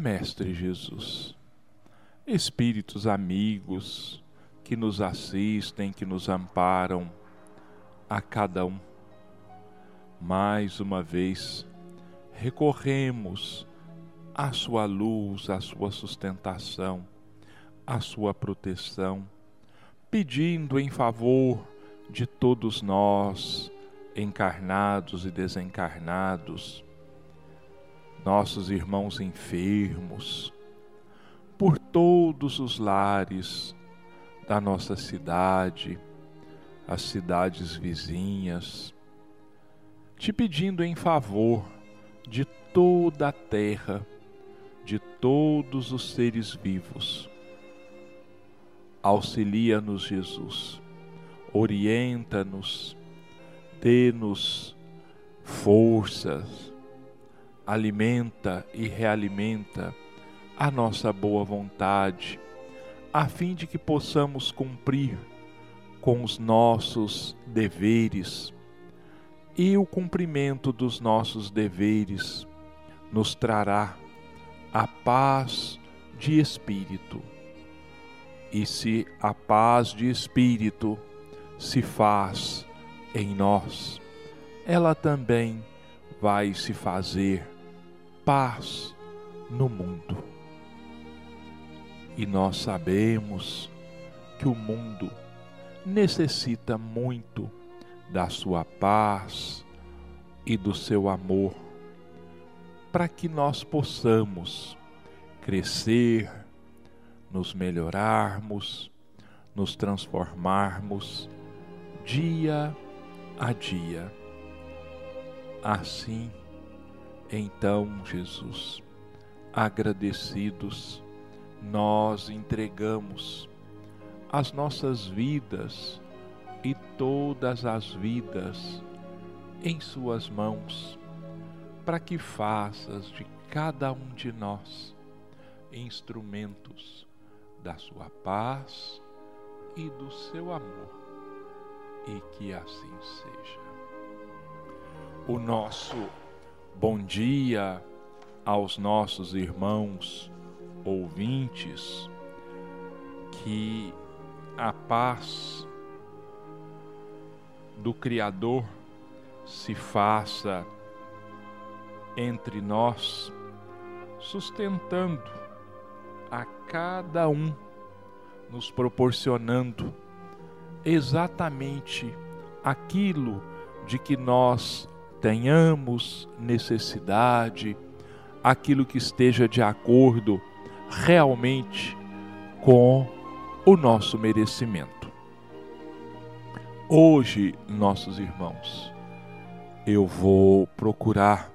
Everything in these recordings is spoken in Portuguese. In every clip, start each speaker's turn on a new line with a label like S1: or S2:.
S1: Mestre Jesus. Espíritos amigos que nos assistem, que nos amparam, a cada um. Mais uma vez, recorremos à sua luz, à sua sustentação, à sua proteção, pedindo em favor de todos nós, encarnados e desencarnados, nossos irmãos enfermos, por todos os lares da nossa cidade, as cidades vizinhas, te pedindo em favor de toda a terra, de todos os seres vivos. Auxilia-nos, Jesus, orienta-nos, dê-nos forças, alimenta e realimenta a nossa boa vontade, a fim de que possamos cumprir com os nossos deveres e o cumprimento dos nossos deveres nos trará a paz de espírito. E se a paz de espírito se faz em nós, ela também vai se fazer paz no mundo. E nós sabemos que o mundo necessita muito da sua paz e do seu amor, para que nós possamos crescer, nos melhorarmos, nos transformarmos dia a dia. Assim, então, Jesus, agradecidos, nós entregamos as nossas vidas e todas as vidas em Suas mãos, para que faças de cada um de nós instrumentos da Sua paz e do seu amor, e que assim seja. O nosso bom dia aos nossos irmãos ouvintes, que a paz do Criador se faça entre nós, sustentando a cada um, nos proporcionando exatamente aquilo de que nós tenhamos necessidade, aquilo que esteja de acordo realmente com o nosso merecimento. Hoje, nossos irmãos, eu vou procurar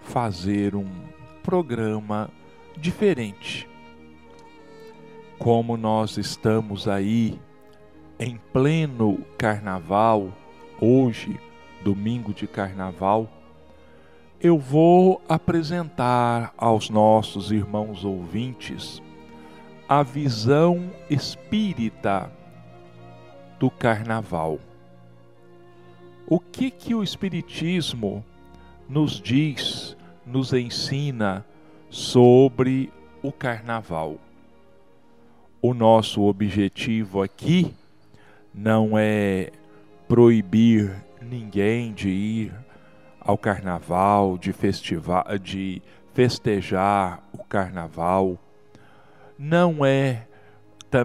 S1: fazer um programa diferente. Como nós estamos aí em pleno carnaval, hoje, domingo de carnaval, eu vou apresentar aos nossos irmãos ouvintes a visão espírita do carnaval. O que que o espiritismo nos diz, nos ensina sobre o carnaval? O nosso objetivo aqui não é proibir ninguém de ir ao carnaval, de festival, de festejar o carnaval não é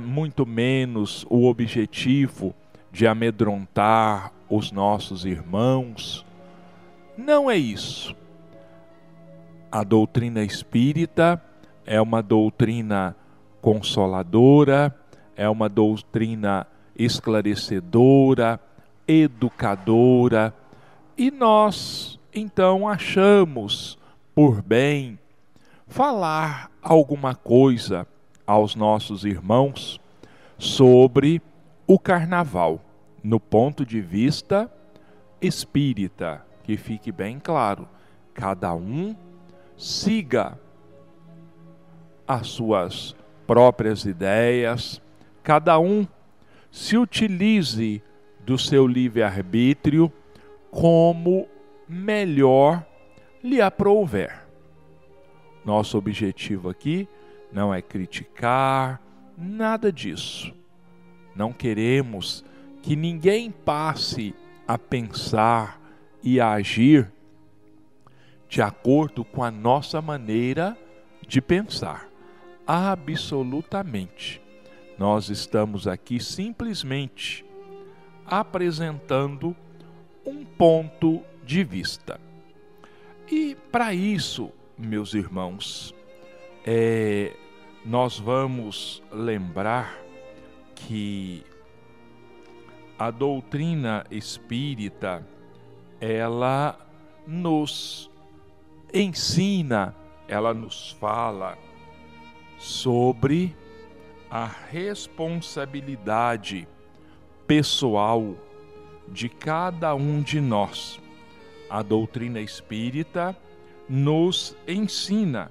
S1: muito menos o objetivo de amedrontar os nossos irmãos. Não é isso. A doutrina espírita é uma doutrina consoladora, é uma doutrina esclarecedora, educadora, e nós então achamos por bem falar alguma coisa aos nossos irmãos sobre o carnaval, no ponto de vista espírita, que fique bem claro, cada um siga as suas próprias ideias, cada um se utilize do seu livre-arbítrio como melhor lhe aprouver. Nosso objetivo aqui não é criticar, nada disso. Não queremos que ninguém passe a pensar e a agir de acordo com a nossa maneira de pensar. Absolutamente. Nós estamos aqui simplesmente apresentando um ponto de vista. E para isso, meus irmãos, é, nós vamos lembrar que a doutrina espírita ela nos ensina, ela nos fala sobre a responsabilidade pessoal de cada um de nós. A doutrina espírita nos ensina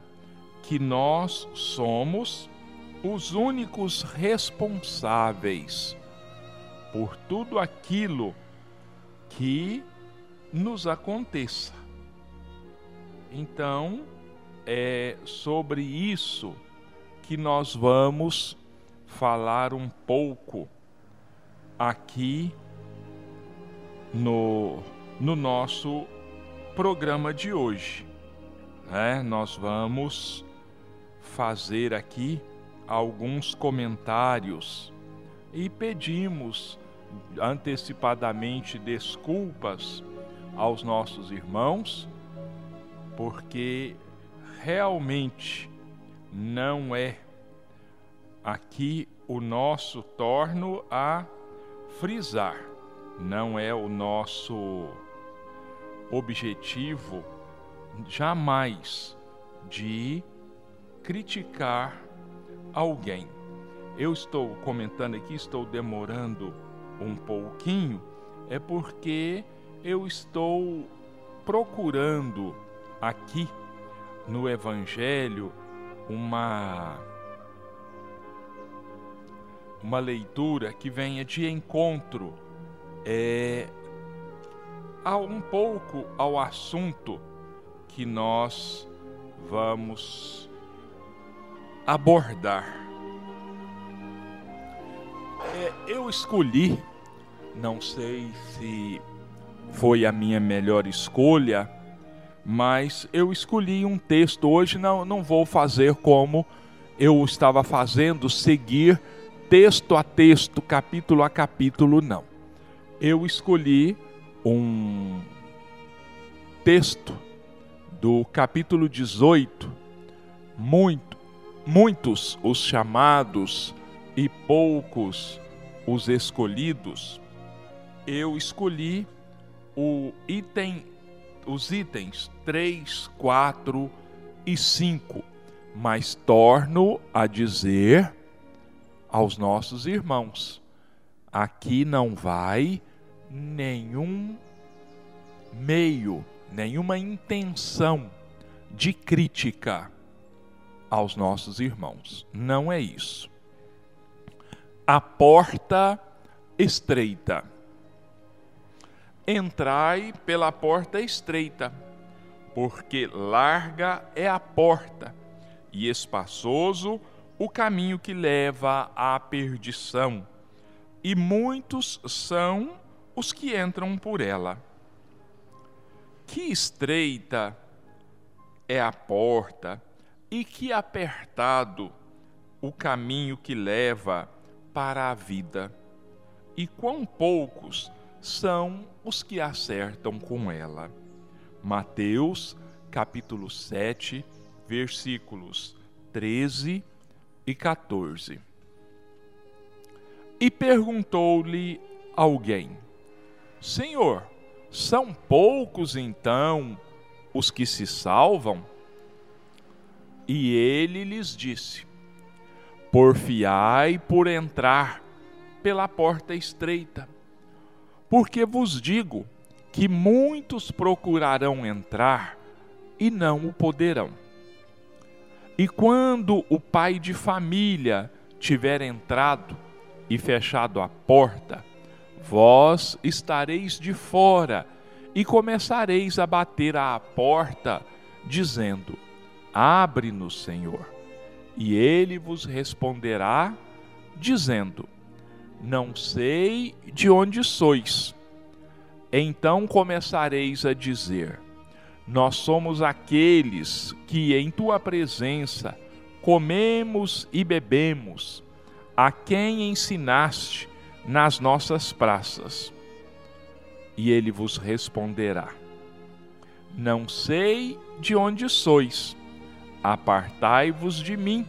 S1: que nós somos os únicos responsáveis por tudo aquilo que nos aconteça. Então, é sobre isso que nós vamos falar um pouco aqui no, no nosso programa de hoje. Né? Nós vamos fazer aqui alguns comentários e pedimos antecipadamente desculpas aos nossos irmãos, porque realmente não é aqui o nosso torno a frisar, não é o nosso objetivo jamais de criticar alguém. Eu estou comentando aqui, estou demorando um pouquinho, é porque eu estou procurando aqui no Evangelho uma uma leitura que venha de encontro é, a um pouco ao assunto que nós vamos abordar. É, eu escolhi, não sei se foi a minha melhor escolha, mas eu escolhi um texto. Hoje não, não vou fazer como eu estava fazendo, seguir texto a texto, capítulo a capítulo, não. Eu escolhi um texto do capítulo 18, muito, muitos os chamados e poucos os escolhidos, eu escolhi o item, os itens 3, 4 e 5, mas torno a dizer aos nossos irmãos: aqui não vai nenhum meio, nenhuma intenção de crítica aos nossos irmãos. Não é isso. A porta estreita. Entrai pela porta estreita, porque larga é a porta e espaçoso o caminho que leva à perdição, e muitos são os que entram por ela. Que estreita é a porta e que apertado o caminho que leva para a vida, e quão poucos são os que acertam com ela. Mateus, capítulo 7, versículos 13 e 14. E perguntou-lhe alguém: Senhor, são poucos então os que se salvam? E ele lhes disse: Porfiai por entrar pela porta estreita, porque vos digo que muitos procurarão entrar e não o poderão. E quando o pai de família tiver entrado e fechado a porta, vós estareis de fora e começareis a bater à porta, dizendo: Abre-nos, Senhor. E ele vos responderá, dizendo: Não sei de onde sois. Então começareis a dizer: Nós somos aqueles que em tua presença comemos e bebemos, a quem ensinaste nas nossas praças. E ele vos responderá: Não sei de onde sois Apartai-vos de mim,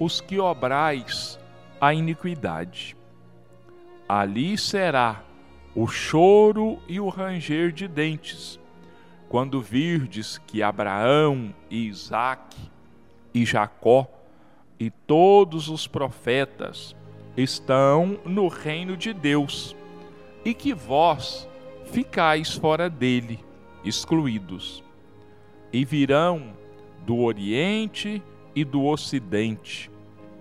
S1: os que obrais a iniquidade. Ali será o choro e o ranger de dentes, quando virdes que Abraão e Isaque e Jacó e todos os profetas estão no reino de Deus, e que vós ficais fora dele, excluídos. E virão do Oriente e do Ocidente,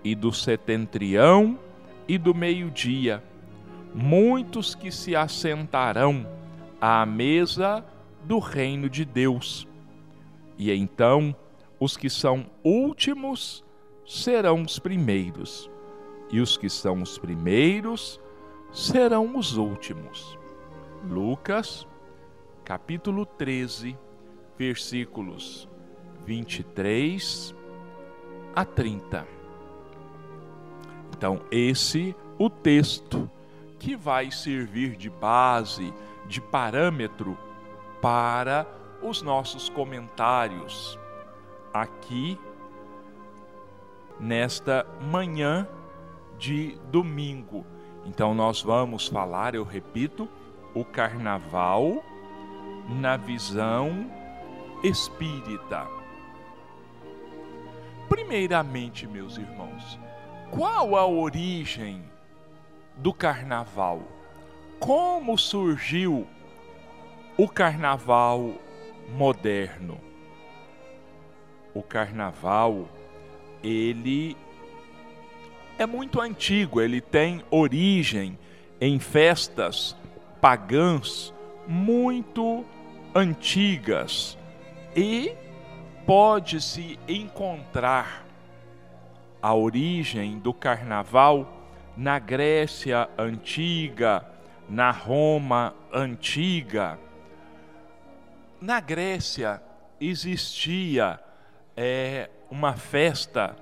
S1: e do setentrião e do meio-dia, muitos que se assentarão à mesa do reino de Deus. E então os que são últimos serão os primeiros, e os que são os primeiros serão os últimos. Lucas, capítulo 13, versículos 23 a 30. Então, esse o texto que vai servir de base, de parâmetro para os nossos comentários aqui nesta manhã de domingo. Então nós vamos falar, eu repito, o carnaval na visão espírita. Primeiramente, meus irmãos, qual a origem do carnaval? Como surgiu o carnaval moderno? O carnaval, ele é muito antigo, ele tem origem em festas pagãs muito antigas e pode-se encontrar a origem do carnaval na Grécia antiga, na Roma antiga. Na Grécia existia é, uma festa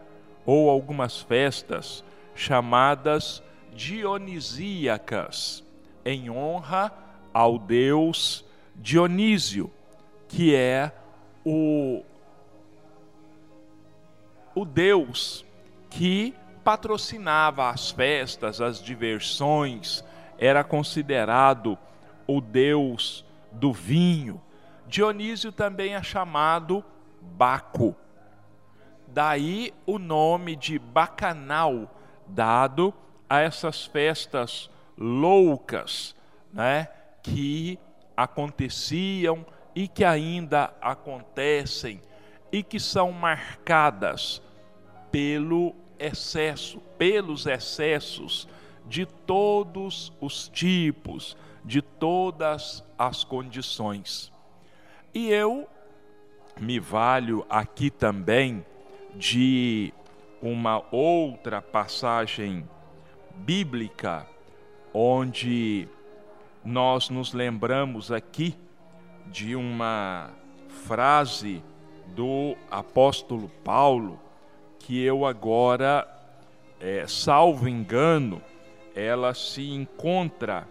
S1: ou algumas festas chamadas dionisíacas, em honra ao deus Dionísio, que é o o Deus que patrocinava as festas, as diversões, era considerado o Deus do vinho. Dionísio também é chamado Baco. Daí o nome de bacanal dado a essas festas loucas, né, que aconteciam e que ainda acontecem e que são marcadas pelo excesso, pelos excessos de todos os tipos, de todas as condições. E eu me valho aqui também de uma outra passagem bíblica onde nós nos lembramos aqui de uma frase do apóstolo Paulo que eu agora, é, salvo engano, ela se encontra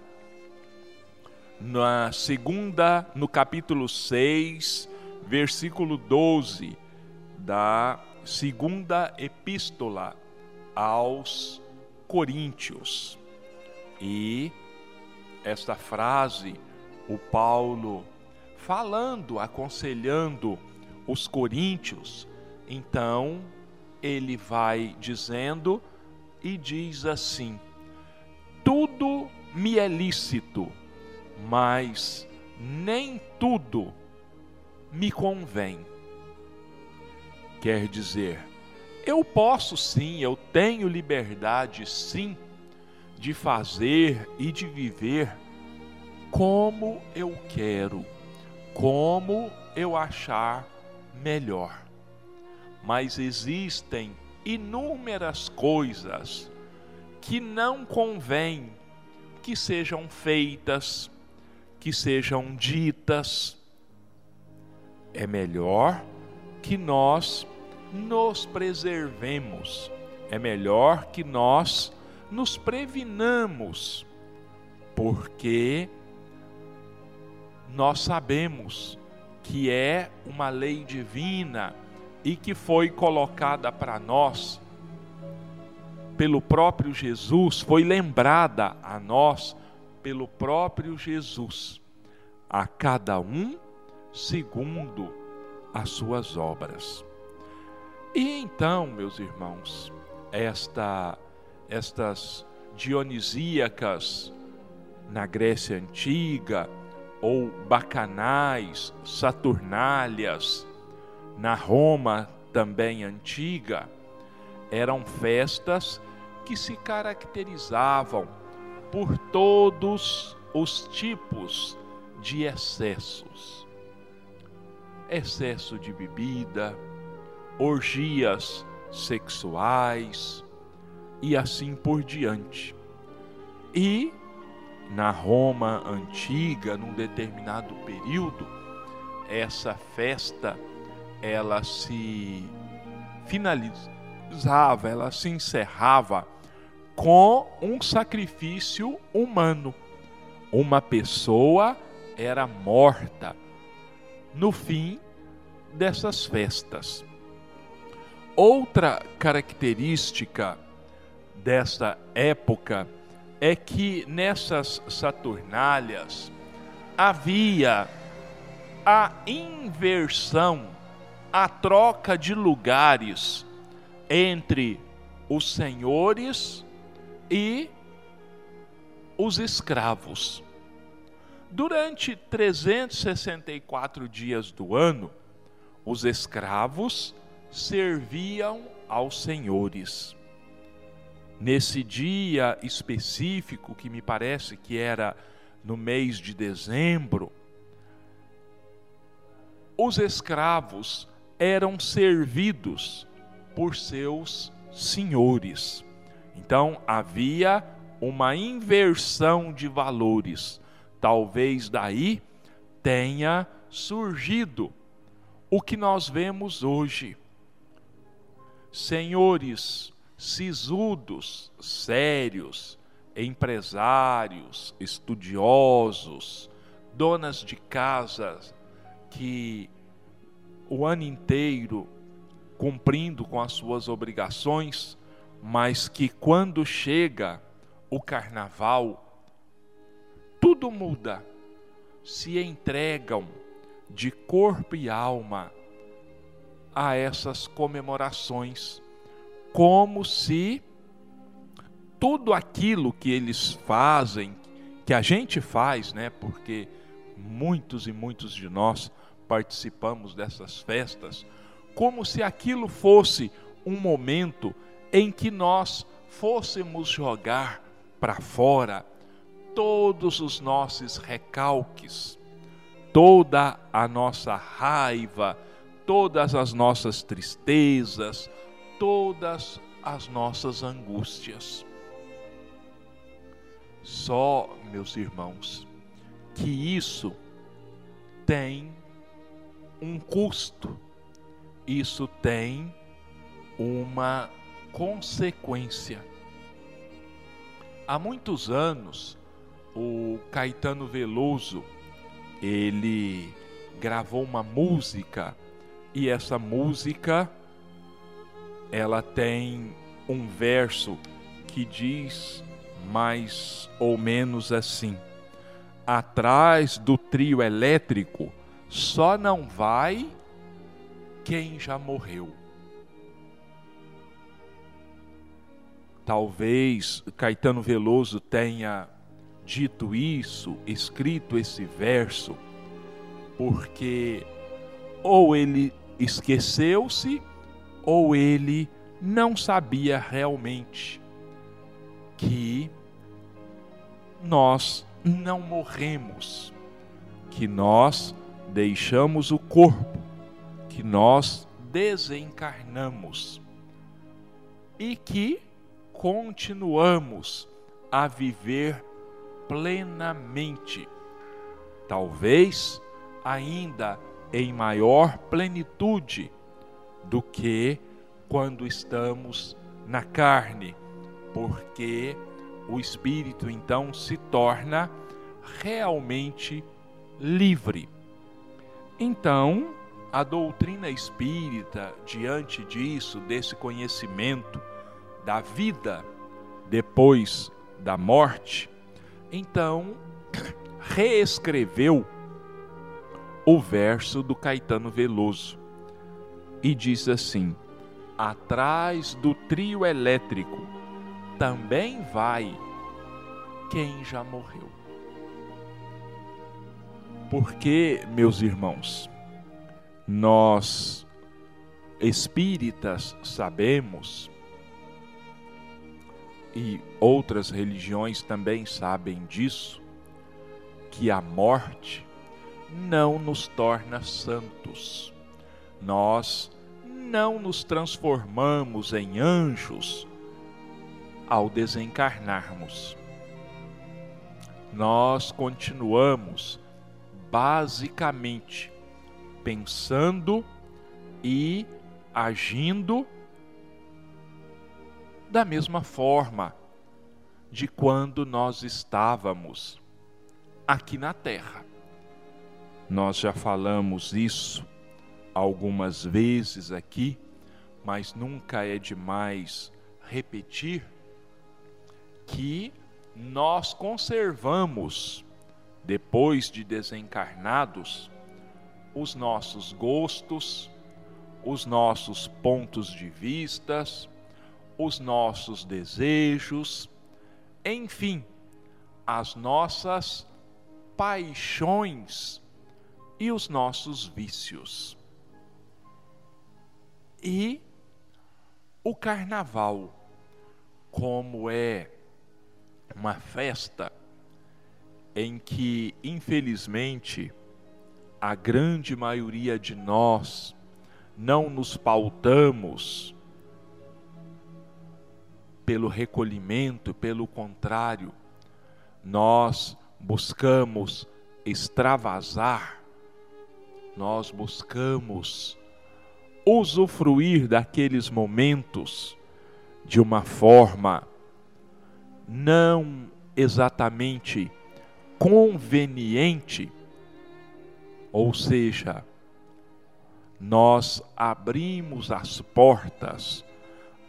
S1: na segunda, no capítulo 6, versículo 12 da segunda epístola aos Coríntios. E esta frase, o Paulo falando, aconselhando os coríntios, então ele vai dizendo e diz assim: Tudo me é lícito, mas nem tudo me convém. Quer dizer, eu posso sim, eu tenho liberdade sim de fazer e de viver como eu quero, como eu achar melhor mas existem inúmeras coisas que não convém que sejam feitas, que sejam ditas. É melhor que nós nos preservemos, é melhor que nós nos previnamos, porque nós sabemos que é uma lei divina e que foi colocada para nós pelo próprio Jesus, foi lembrada a nós pelo próprio Jesus, a cada um segundo as suas obras. E então, meus irmãos, esta, estas dionisíacas na Grécia Antiga, ou bacanais, saturnálias, na Roma também antiga, eram festas que se caracterizavam por todos os tipos de excessos. Excesso de bebida, orgias sexuais e assim por diante. E na Roma antiga, num determinado período, essa festa ela se finalizava, ela se encerrava com um sacrifício humano. Uma pessoa era morta no fim dessas festas. Outra característica desta época é que nessas Saturnálias havia a inversão, a troca de lugares entre os senhores e os escravos. Durante 364 dias do ano, os escravos serviam aos senhores nesse dia específico, que me parece que era no mês de dezembro, os escravos eram servidos por seus senhores. Então havia uma inversão de valores. Talvez daí tenha surgido o que nós vemos hoje. Senhores sisudos, sérios, empresários, estudiosos, donas de casas que o ano inteiro cumprindo com as suas obrigações, mas que quando chega o carnaval, tudo muda, se entregam de corpo e alma a essas comemorações como se tudo aquilo que eles fazem, que a gente faz, né? Porque muitos e muitos de nós participamos dessas festas, como se aquilo fosse um momento em que nós fôssemos jogar para fora todos os nossos recalques, toda a nossa raiva, todas as nossas tristezas, todas as nossas angústias. Só, meus irmãos, que isso tem um custo, isso tem uma consequência. Há muitos anos, o Caetano Veloso, ele gravou uma música e essa música ela tem um verso que diz mais ou menos assim: atrás do trio elétrico só não vai quem já morreu. Talvez Caetano Veloso tenha dito isso, escrito esse verso, porque ou ele esqueceu-se ou ele não sabia realmente que nós não morremos, que nós deixamos o corpo, que nós desencarnamos e que continuamos a viver plenamente. Talvez ainda em maior plenitude do que quando estamos na carne, porque o espírito então se torna realmente livre. Então, a doutrina espírita, diante disso, desse conhecimento da vida depois da morte, então reescreveu o verso do Caetano Veloso e diz assim: Atrás do trio elétrico também vai quem já morreu. Porque, meus irmãos, nós espíritas sabemos, e outras religiões também sabem disso, que a morte não nos torna santos. Nós não nos transformamos em anjos ao desencarnarmos. Nós continuamos basicamente pensando e agindo da mesma forma de quando nós estávamos aqui na Terra. Nós já falamos isso algumas vezes aqui, mas nunca é demais repetir que nós conservamos, depois de desencarnados, os nossos gostos, os nossos pontos de vistas, os nossos desejos, enfim, as nossas paixões e os nossos vícios. E o carnaval, como é uma festa em que, infelizmente, a grande maioria de nós não nos pautamos pelo recolhimento, pelo contrário, nós buscamos extravasar, nós buscamos usufruir daqueles momentos de uma forma não exatamente conveniente, ou seja, nós abrimos as portas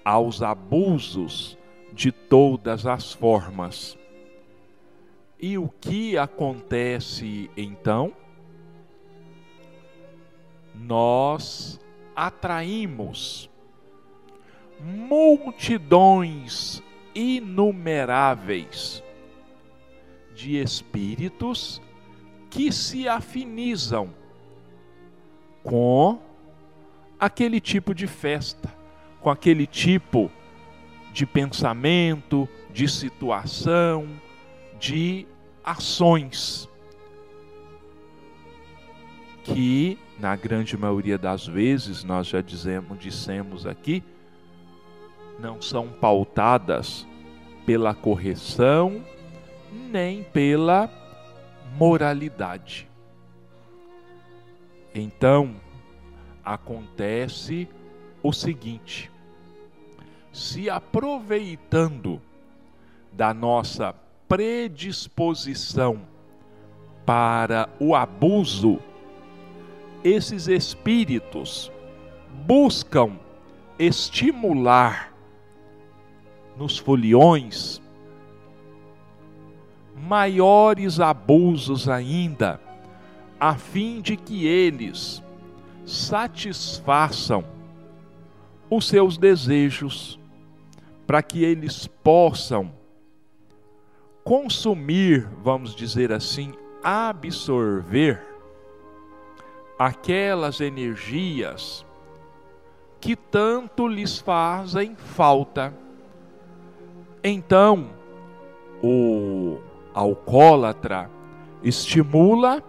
S1: aos abusos de todas as formas. E o que acontece então? Nós atraímos multidões inumeráveis de espíritos que se afinizam com aquele tipo de festa, com aquele tipo de pensamento, de situação, de ações que na grande maioria das vezes nós já dizemos, dissemos aqui, não são pautadas pela correção nem pela moralidade. Então, acontece o seguinte: se aproveitando da nossa predisposição para o abuso, esses espíritos buscam estimular nos foliões maiores abusos ainda, a fim de que eles satisfaçam os seus desejos, para que eles possam consumir, vamos dizer assim, absorver aquelas energias que tanto lhes fazem falta. Então, o alcoólatra estimula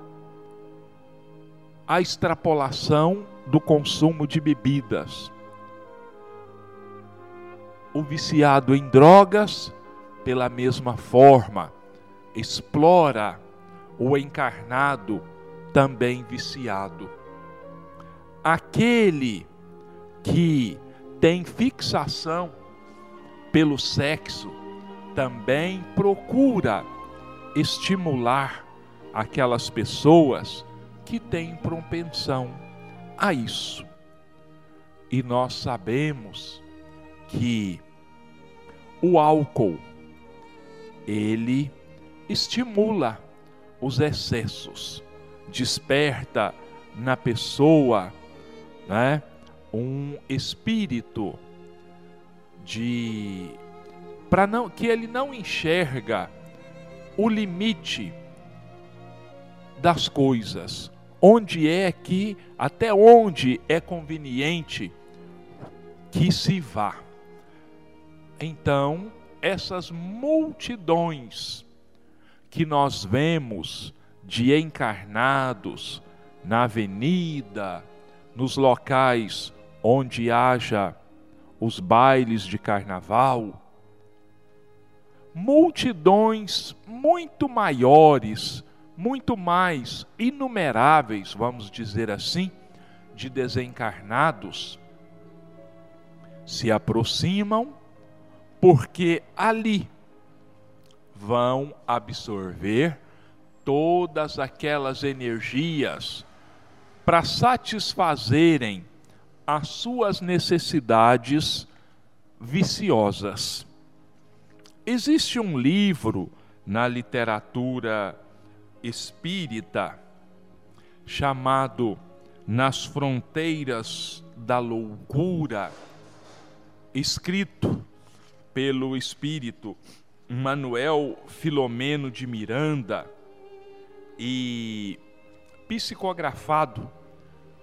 S1: a extrapolação do consumo de bebidas. O viciado em drogas, pela mesma forma, explora o encarnado também viciado. Aquele que tem fixação pelo sexo também procura estimular aquelas pessoas que têm propensão a isso. E nós sabemos que o álcool ele estimula os excessos, desperta na pessoa, né, um espírito de para não que ele não enxerga o limite das coisas, onde é que até onde é conveniente que se vá. Então, essas multidões que nós vemos de encarnados na avenida, nos locais onde haja os bailes de carnaval, multidões muito maiores, muito mais inumeráveis, vamos dizer assim, de desencarnados se aproximam porque ali vão absorver todas aquelas energias para satisfazerem as suas necessidades viciosas. Existe um livro na literatura espírita chamado Nas Fronteiras da Loucura, escrito pelo espírito Manuel Filomeno de Miranda e psicografado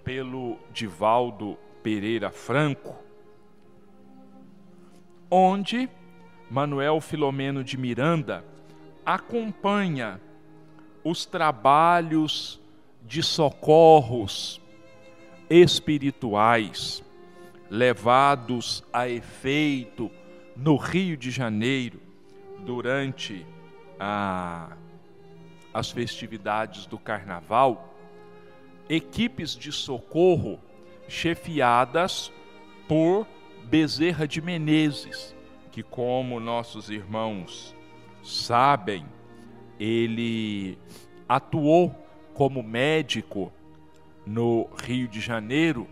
S1: pelo Divaldo Pereira Franco, onde Manuel Filomeno de Miranda acompanha os trabalhos de socorros espirituais levados a efeito no Rio de Janeiro durante a, as festividades do carnaval, equipes de socorro chefiadas por Bezerra de Menezes, que, como nossos irmãos sabem, ele atuou como médico no Rio de Janeiro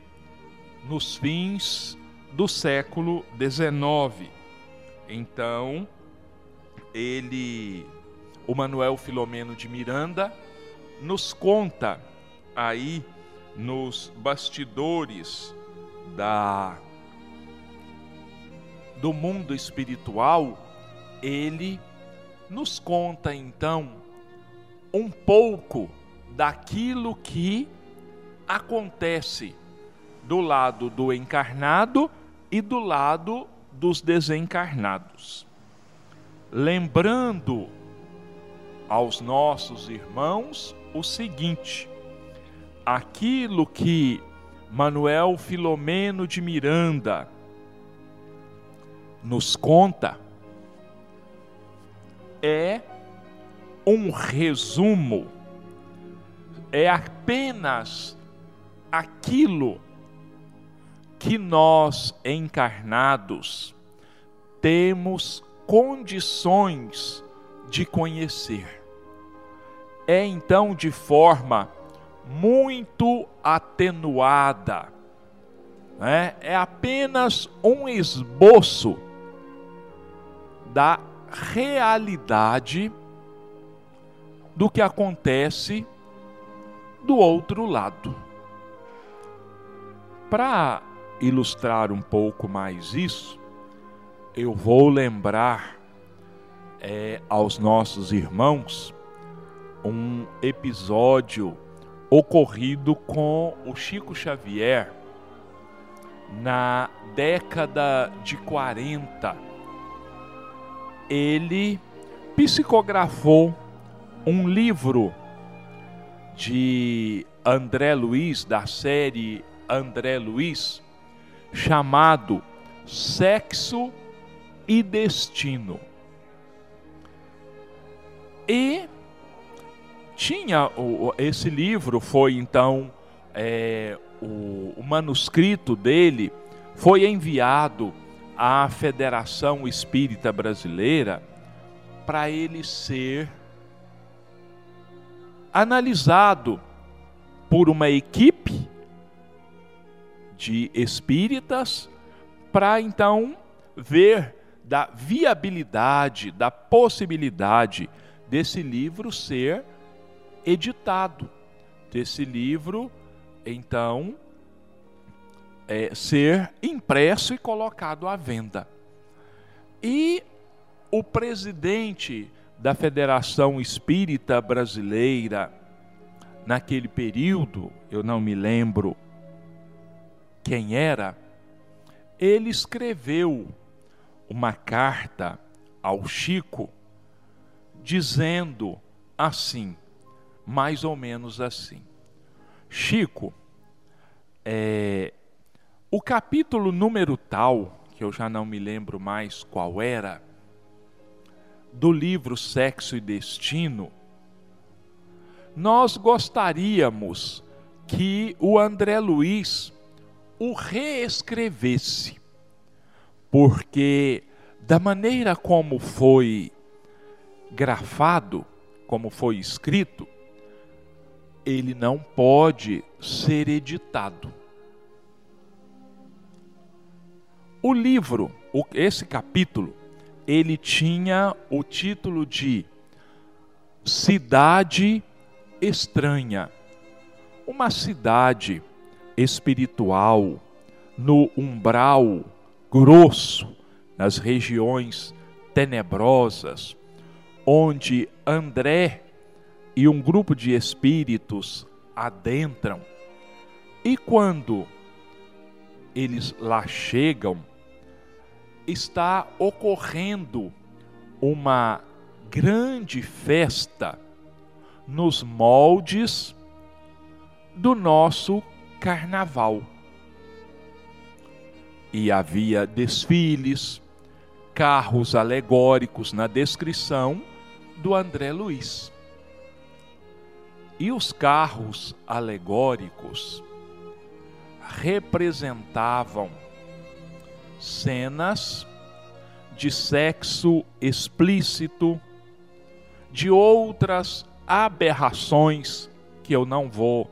S1: nos fins do século XIX. Então, ele, o Manuel Filomeno de Miranda, nos conta aí nos bastidores da do mundo espiritual, ele nos conta então um pouco daquilo que acontece do lado do encarnado e do lado dos desencarnados. Lembrando aos nossos irmãos o seguinte: aquilo que Manuel Filomeno de Miranda nos conta é um resumo, é apenas aquilo que nós encarnados temos condições de conhecer. É então de forma muito atenuada, né? é apenas um esboço da realidade do que acontece do outro lado. Para ilustrar um pouco mais isso, eu vou lembrar é, aos nossos irmãos um episódio ocorrido com o Chico Xavier na década de 40. Ele psicografou um livro de André Luiz, da série André Luiz, chamado Sexo e Destino. E tinha esse livro foi então é, o, o manuscrito dele foi enviado à Federação Espírita Brasileira para ele ser analisado por uma equipe de espíritas para então ver da viabilidade, da possibilidade desse livro ser editado, desse livro então é, ser impresso e colocado à venda. E o presidente da Federação Espírita Brasileira, naquele período, eu não me lembro quem era, ele escreveu uma carta ao Chico dizendo assim, mais ou menos assim: Chico, é, o capítulo número tal, que eu já não me lembro mais qual era, do livro Sexo e Destino, nós gostaríamos que o André Luiz o reescrevesse, porque da maneira como foi grafado, como foi escrito, ele não pode ser editado. O livro, esse capítulo, ele tinha o título de Cidade Estranha. Uma cidade espiritual no umbral grosso, nas regiões tenebrosas, onde André e um grupo de espíritos adentram. E quando eles lá chegam, está ocorrendo uma grande festa nos moldes do nosso carnaval. E havia desfiles, carros alegóricos na descrição do André Luiz. E os carros alegóricos representavam cenas de sexo explícito, de outras aberrações que eu não vou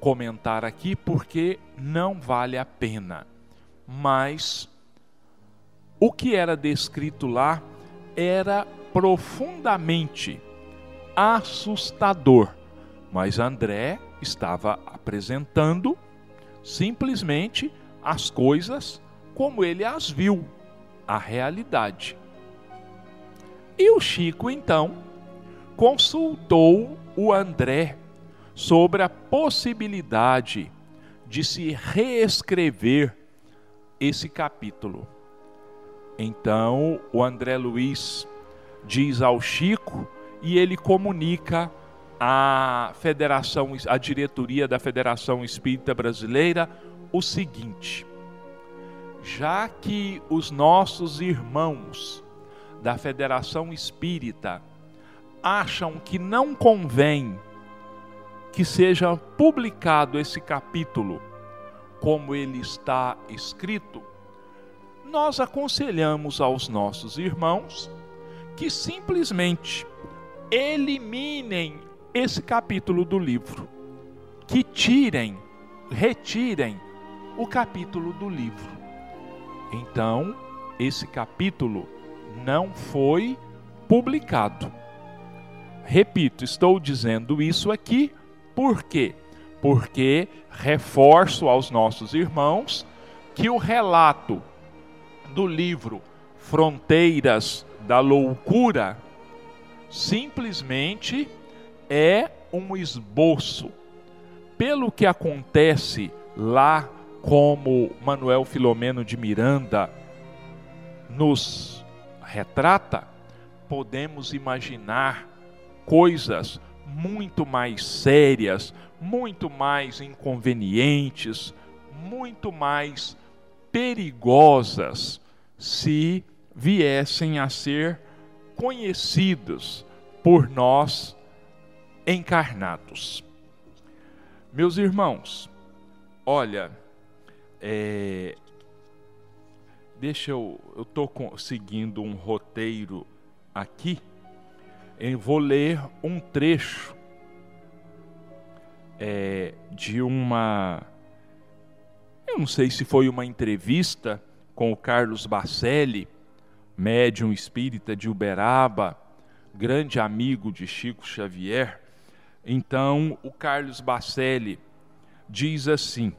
S1: comentar aqui porque não vale a pena. Mas o que era descrito lá era profundamente assustador. Mas André estava apresentando simplesmente as coisas como ele as viu, a realidade. E o Chico, então, consultou o André sobre a possibilidade de se reescrever esse capítulo. Então, o André Luiz diz ao Chico e ele comunica à Federação, à diretoria da Federação Espírita Brasileira o seguinte: já que os nossos irmãos da Federação Espírita acham que não convém que seja publicado esse capítulo como ele está escrito, nós aconselhamos aos nossos irmãos que simplesmente eliminem esse capítulo do livro, que tirem, retirem o capítulo do livro. Então, esse capítulo não foi publicado. Repito, estou dizendo isso aqui por quê? Porque reforço aos nossos irmãos que o relato do livro Fronteiras da Loucura simplesmente é um esboço. Pelo que acontece lá como Manuel Filomeno de Miranda nos retrata, podemos imaginar coisas muito mais sérias, muito mais inconvenientes, muito mais perigosas se viessem a ser conhecidos por nós encarnados. Meus irmãos, olha, é, deixa eu, eu estou seguindo um roteiro aqui, eu vou ler um trecho é, de uma, eu não sei se foi uma entrevista com o Carlos Bacelli, médium espírita de Uberaba, grande amigo de Chico Xavier. Então, o Carlos Bacelli diz assim: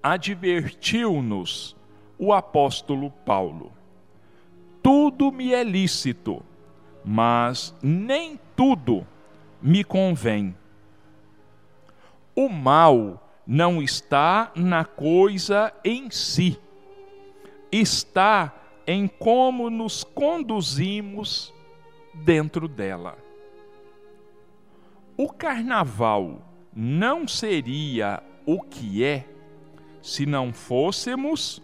S1: Advertiu-nos o apóstolo Paulo: Tudo me é lícito, mas nem tudo me convém. O mal não está na coisa em si, está em como nos conduzimos dentro dela. O carnaval não seria o que é se não fôssemos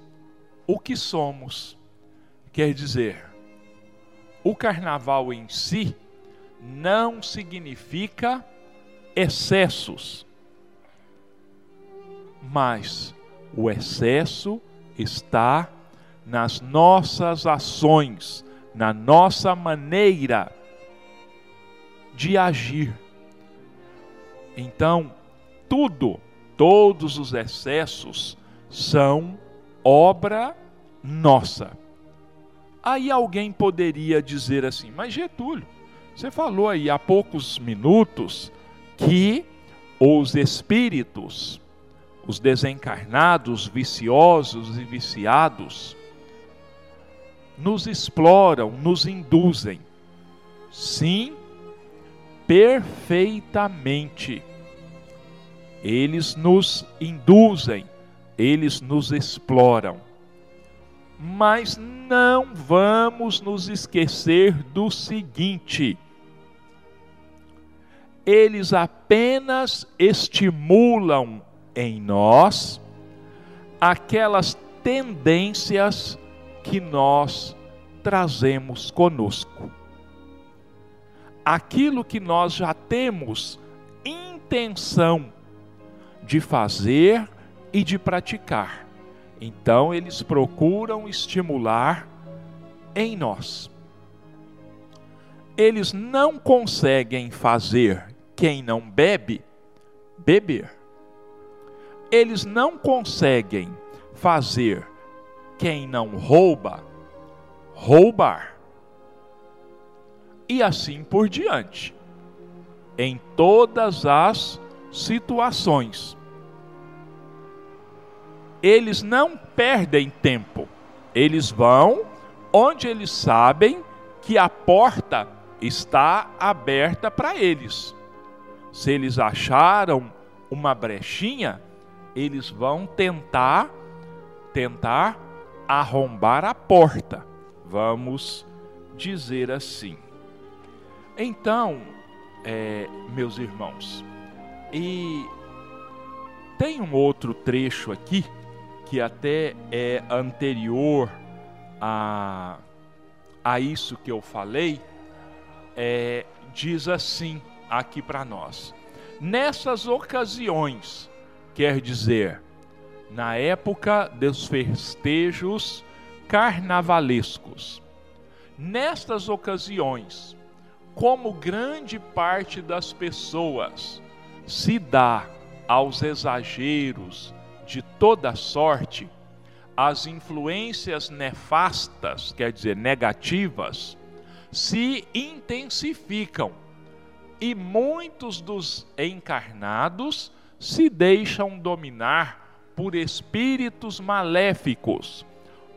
S1: o que somos. Quer dizer, o carnaval em si não significa excessos, mas o excesso está nas nossas ações, na nossa maneira de agir. Então, tudo, todos os excessos são obra nossa. Aí alguém poderia dizer assim: Mas Getúlio, você falou aí há poucos minutos que os espíritos, os desencarnados, viciosos e viciados, nos exploram, nos induzem. Sim, perfeitamente. Eles nos induzem, eles nos exploram. Mas não vamos nos esquecer do seguinte: eles apenas estimulam em nós aquelas tendências que nós trazemos conosco. Aquilo que nós já temos intenção de fazer e de praticar. Então eles procuram estimular em nós. Eles não conseguem fazer quem não bebe beber. Eles não conseguem fazer quem não rouba, roubar. E assim por diante, em todas as situações. Eles não perdem tempo, eles vão onde eles sabem que a porta está aberta para eles. Se eles acharam uma brechinha, eles vão tentar tentar arrombar a porta, vamos dizer assim. Então, é, meus irmãos, e tem um outro trecho aqui que até é anterior a, a isso que eu falei, é, diz assim aqui para nós: nessas ocasiões, quer dizer, na época dos festejos carnavalescos. Nestas ocasiões, como grande parte das pessoas se dá aos exageros de toda sorte, as influências nefastas, quer dizer, negativas, se intensificam e muitos dos encarnados se deixam dominar por espíritos maléficos,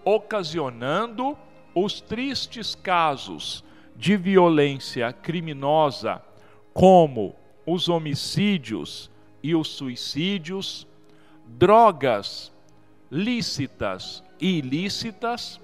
S1: ocasionando os tristes casos de violência criminosa, como os homicídios e os suicídios, drogas lícitas e ilícitas,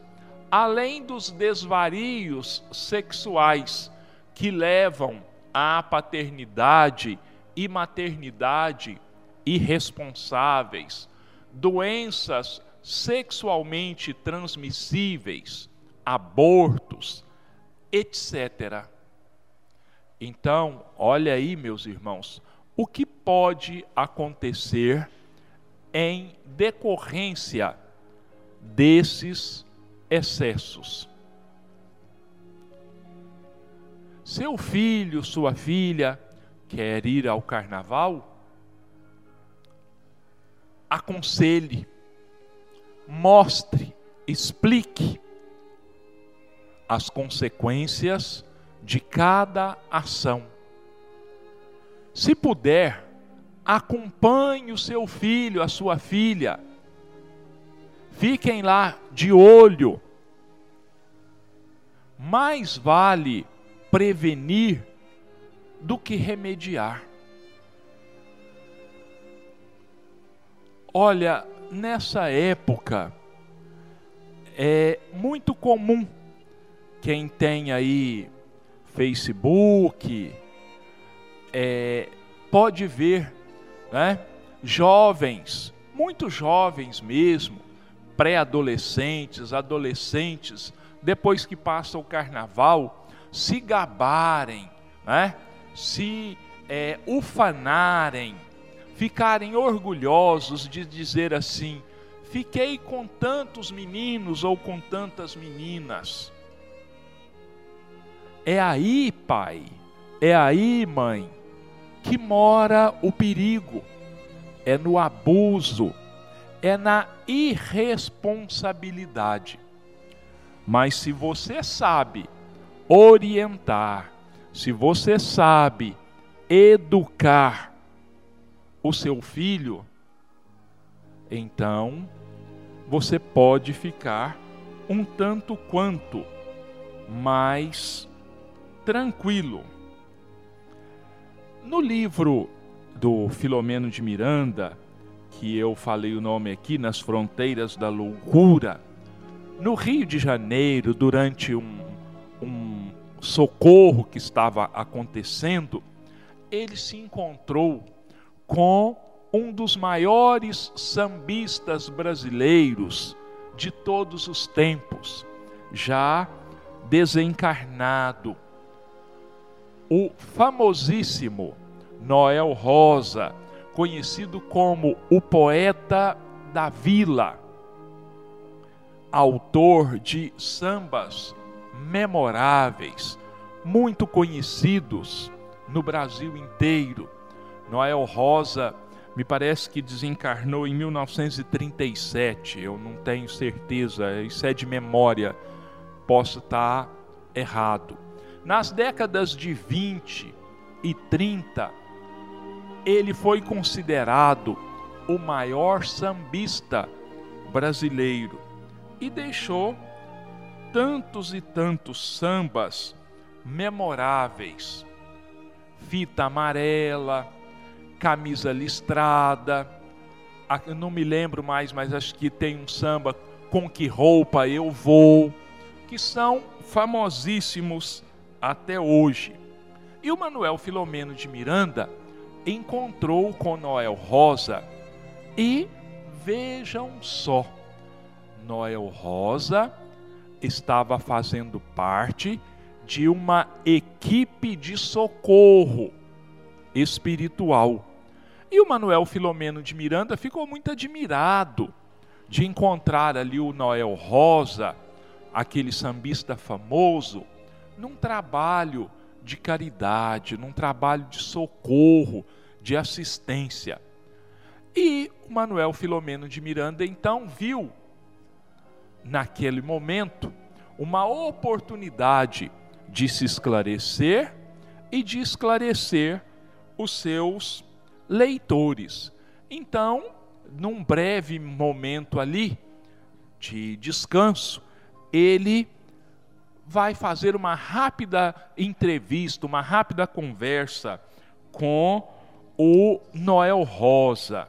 S1: além dos desvarios sexuais que levam à paternidade e maternidade irresponsáveis, doenças sexualmente transmissíveis, abortos, etc. Então, olha aí, meus irmãos, o que pode acontecer em decorrência desses excessos. Seu filho, sua filha quer ir ao carnaval? Aconselhe, mostre, explique as consequências de cada ação. Se puder, acompanhe o seu filho, a sua filha. Fiquem lá de olho. Mais vale prevenir do que remediar. Olha, nessa época é muito comum quem tem aí Facebook é, pode ver, né? Jovens, muito jovens mesmo, pré-adolescentes, adolescentes, depois que passa o carnaval, se gabarem, né? se é, ufanarem, ficarem orgulhosos de dizer assim: fiquei com tantos meninos ou com tantas meninas. É aí, pai, é aí, mãe, que mora o perigo, é no abuso, é na irresponsabilidade. Mas se você sabe orientar, se você sabe educar o seu filho, então você pode ficar um tanto quanto mais tranquilo. No livro do Filomeno de Miranda, que eu falei o nome aqui, Nas Fronteiras da Loucura, no Rio de Janeiro, durante um um socorro que estava acontecendo, ele se encontrou com um dos maiores sambistas brasileiros de todos os tempos, já desencarnado, o famosíssimo Noel Rosa, conhecido como o poeta da vila, autor de sambas memoráveis, muito conhecidos no Brasil inteiro. Noel Rosa, me parece que desencarnou em 1937, eu não tenho certeza, isso é de memória, posso estar errado. Nas décadas de 20 e 30, ele foi considerado o maior sambista brasileiro e deixou tantos e tantos sambas memoráveis. Fita amarela, camisa listrada, eu não me lembro mais, mas acho que tem um samba com que roupa eu vou, que são famosíssimos até hoje. E o Manuel Filomeno de Miranda encontrou com Noel Rosa e vejam só, Noel Rosa estava fazendo parte de uma equipe de socorro espiritual. E o Manuel Filomeno de Miranda ficou muito admirado de encontrar ali o Noel Rosa, aquele sambista famoso, num trabalho de caridade, num trabalho de socorro, de assistência. E o Manuel Filomeno de Miranda então viu naquele momento, uma oportunidade de se esclarecer e de esclarecer os seus leitores. Então, num breve momento ali de descanso, ele vai fazer uma rápida entrevista, uma rápida conversa com o Noel Rosa.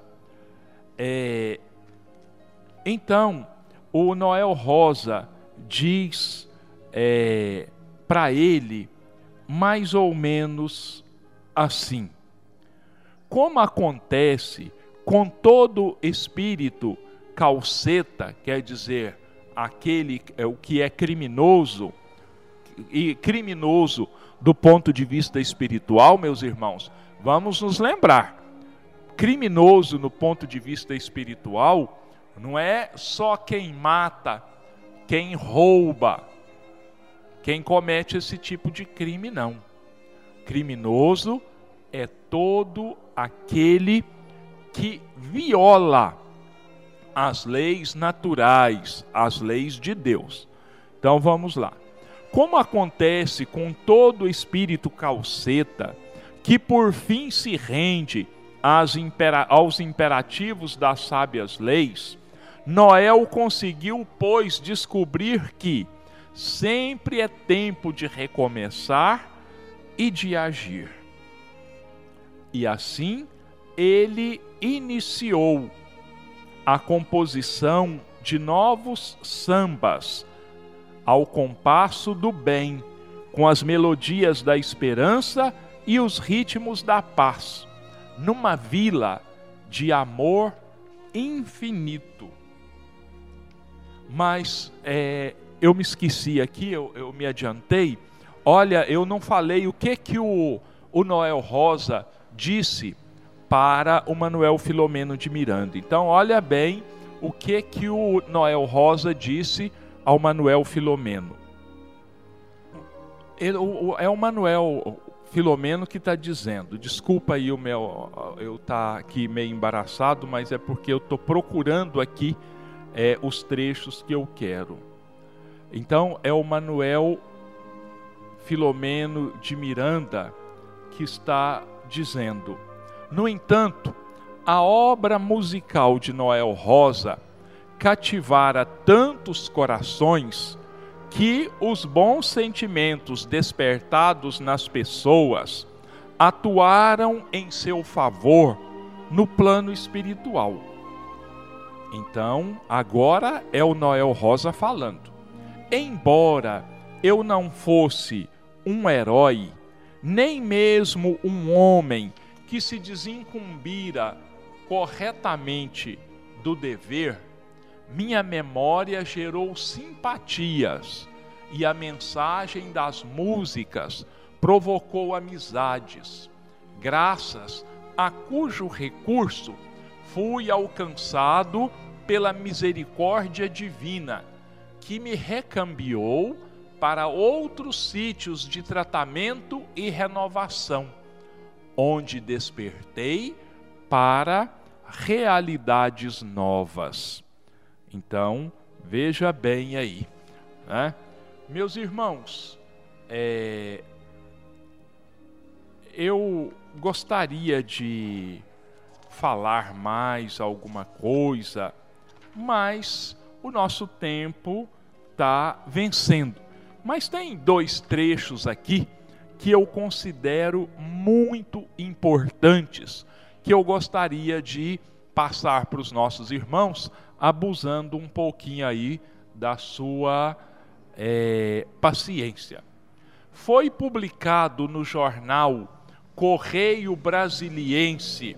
S1: É, então, o Noel Rosa diz é, para ele mais ou menos assim. Como acontece com todo espírito calceta, quer dizer, aquele é o que é criminoso, e criminoso do ponto de vista espiritual, meus irmãos, vamos nos lembrar. Criminoso no ponto de vista espiritual não é só quem mata, quem rouba, quem comete esse tipo de crime, não. Criminoso é todo aquele que viola as leis naturais, as leis de Deus. Então vamos lá. Como acontece com todo espírito calceta, que por fim se rende impera aos imperativos das sábias leis, Noel conseguiu, pois, descobrir que sempre é tempo de recomeçar e de agir. E assim ele iniciou a composição de novos sambas ao compasso do bem, com as melodias da esperança e os ritmos da paz, numa vila de amor infinito. Mas é, eu me esqueci aqui, eu, eu, me adiantei. Olha, eu não falei o que que o, o Noel Rosa disse para o Manuel Filomeno de Miranda. Então, olha bem o que que o Noel Rosa disse ao Manuel Filomeno. Ele, o, é o Manuel Filomeno que está dizendo. Desculpa aí o meu, eu tá aqui meio embaraçado, mas é porque eu estou procurando aqui é, os trechos que eu quero. Então é o Manuel Filomeno de Miranda que está dizendo. No entanto, a obra musical de Noel Rosa cativara tantos corações que os bons sentimentos despertados nas pessoas atuaram em seu favor no plano espiritual. Então, agora é o Noel Rosa falando. Embora eu não fosse um herói, nem mesmo um homem que se desincumbira corretamente do dever, minha memória gerou simpatias e a mensagem das músicas provocou amizades, graças a cujo recurso fui alcançado pela misericórdia divina, que me recambiou para outros sítios de tratamento e renovação, onde despertei para realidades novas. Então, veja bem aí. Né? Meus irmãos, é, eu gostaria de falar mais alguma coisa, mas o nosso tempo está vencendo. Mas tem dois trechos aqui que eu considero muito importantes, que eu gostaria de passar para os nossos irmãos abusando um pouquinho aí da sua é, paciência. Foi publicado no jornal Correio Brasiliense,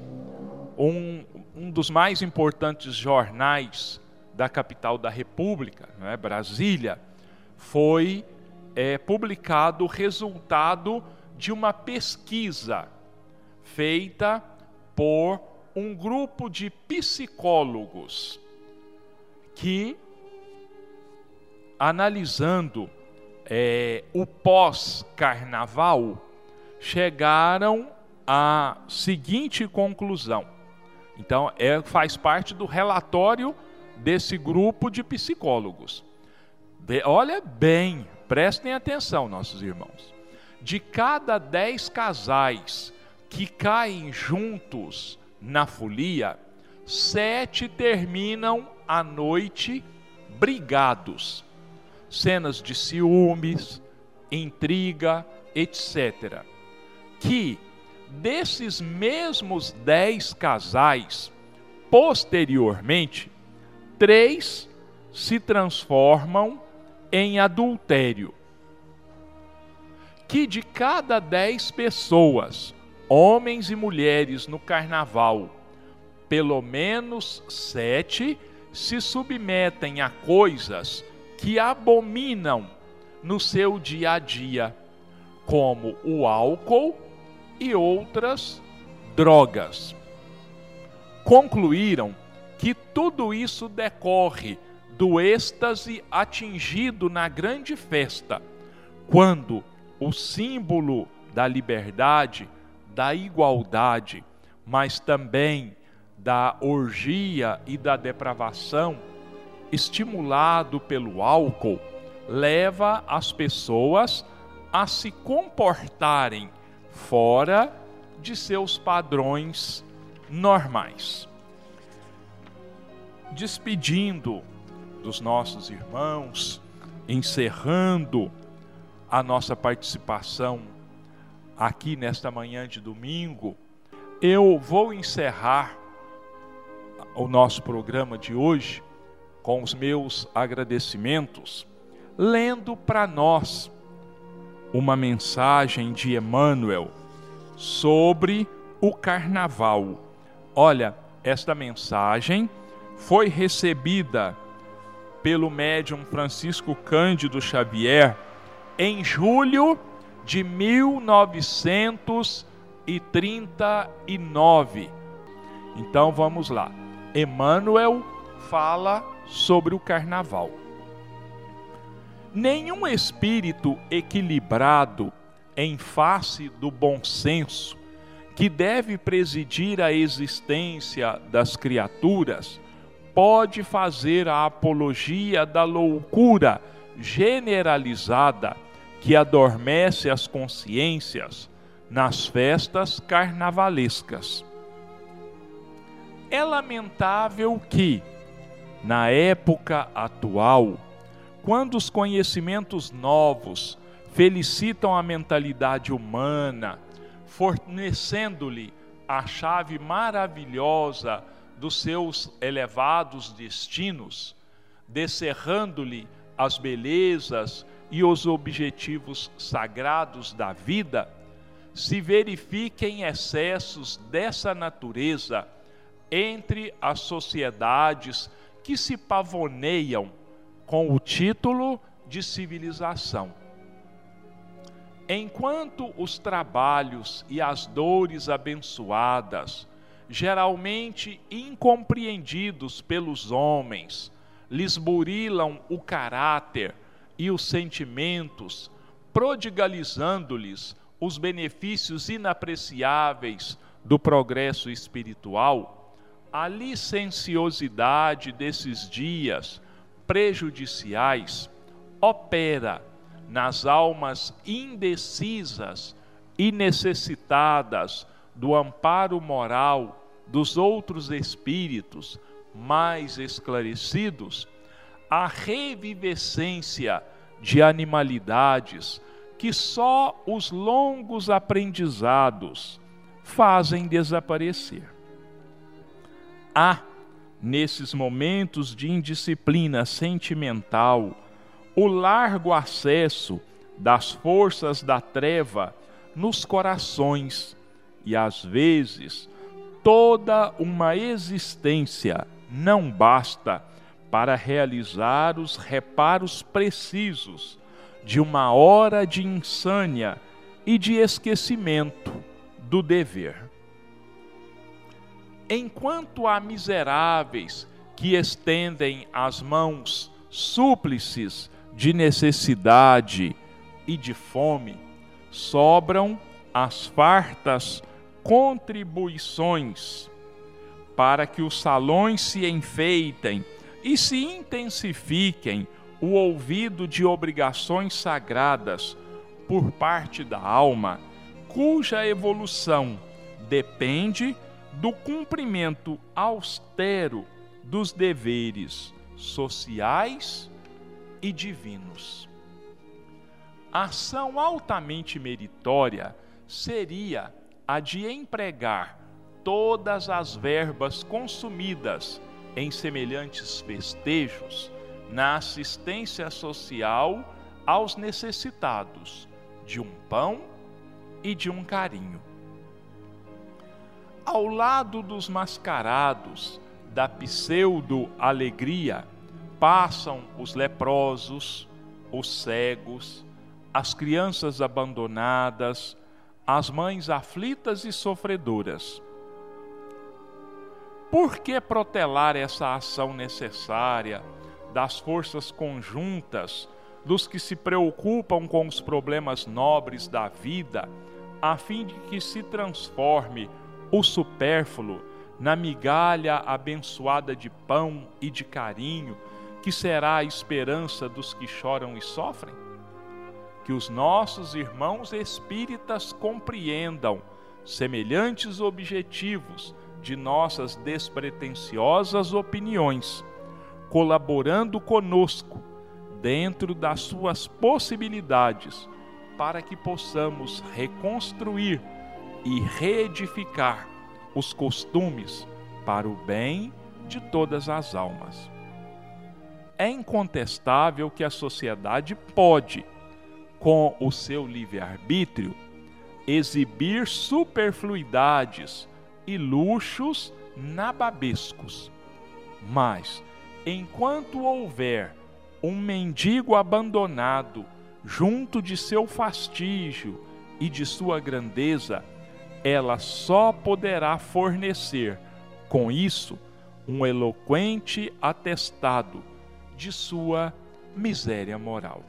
S1: um, um dos mais importantes jornais da capital da República, é, Brasília, foi é, publicado o resultado de uma pesquisa feita por um grupo de psicólogos que, analisando é, o pós-carnaval, chegaram à seguinte conclusão. Então, é, faz parte do relatório desse grupo de psicólogos. De, olha bem, prestem atenção, nossos irmãos. De cada dez casais que caem juntos na folia, sete terminam a noite brigados. Cenas de ciúmes, intriga, etc. Que desses mesmos dez casais, posteriormente, três se transformam em adultério. que de cada dez pessoas, homens e mulheres no carnaval, pelo menos sete se submetem a coisas que abominam no seu dia a dia, como o álcool e outras drogas. Concluíram que tudo isso decorre do êxtase atingido na grande festa, quando o símbolo da liberdade, da igualdade, mas também da orgia e da depravação, estimulado pelo álcool, leva as pessoas a se comportarem fora de seus padrões normais. Despedindo dos nossos irmãos, encerrando a nossa participação aqui nesta manhã de domingo, eu vou encerrar o nosso programa de hoje com os meus agradecimentos, lendo para nós uma mensagem de Emmanuel sobre o carnaval. Olha, esta mensagem foi recebida pelo médium Francisco Cândido Xavier em julho de 1939. Então vamos lá. Emmanuel fala sobre o carnaval. Nenhum espírito equilibrado em face do bom senso, que deve presidir a existência das criaturas, pode fazer a apologia da loucura generalizada que adormece as consciências nas festas carnavalescas. É lamentável que, na época atual, quando os conhecimentos novos felicitam a mentalidade humana, fornecendo-lhe a chave maravilhosa dos seus elevados destinos, descerrando-lhe as belezas e os objetivos sagrados da vida, se verifiquem excessos dessa natureza entre as sociedades que se pavoneiam com o título de civilização. Enquanto os trabalhos e as dores abençoadas, geralmente incompreendidos pelos homens, lhes burilam o caráter e os sentimentos, prodigalizando-lhes os benefícios inapreciáveis do progresso espiritual, a licenciosidade desses dias prejudiciais opera nas almas indecisas e necessitadas do amparo moral dos outros espíritos mais esclarecidos, a revivescência de animalidades que só os longos aprendizados fazem desaparecer há, nesses momentos de indisciplina sentimental, o largo acesso das forças da treva nos corações e, às vezes, toda uma existência não basta para realizar os reparos precisos de uma hora de insânia e de esquecimento do dever enquanto há miseráveis que estendem as mãos súplices de necessidade e de fome, sobram as fartas contribuições para que os salões se enfeitem e se intensifiquem o ouvido de obrigações sagradas por parte da alma, cuja evolução depende do cumprimento austero dos deveres sociais e divinos. Ação altamente meritória seria a de empregar todas as verbas consumidas em semelhantes festejos na assistência social aos necessitados, de um pão e de um carinho. Ao lado dos mascarados da pseudo-alegria, passam os leprosos, os cegos, as crianças abandonadas, as mães aflitas e sofredoras. Por que protelar essa ação necessária das forças conjuntas dos que se preocupam com os problemas nobres da vida, a fim de que se transforme o supérfluo na migalha abençoada de pão e de carinho, que será a esperança dos que choram e sofrem? Que os nossos irmãos espíritas compreendam semelhantes objetivos de nossas despretensiosas opiniões, colaborando conosco dentro das suas possibilidades, para que possamos reconstruir e reedificar os costumes para o bem de todas as almas. É incontestável que a sociedade pode, com o seu livre-arbítrio, exibir superfluidades e luxos nababescos. Mas, enquanto houver um mendigo abandonado junto de seu fastígio e de sua grandeza, ela só poderá fornecer, com isso, um eloquente atestado de sua miséria moral.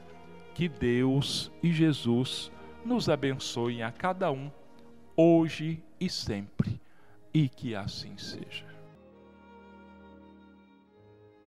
S1: Que Deus e Jesus nos abençoem a cada um, hoje e sempre, e que assim seja.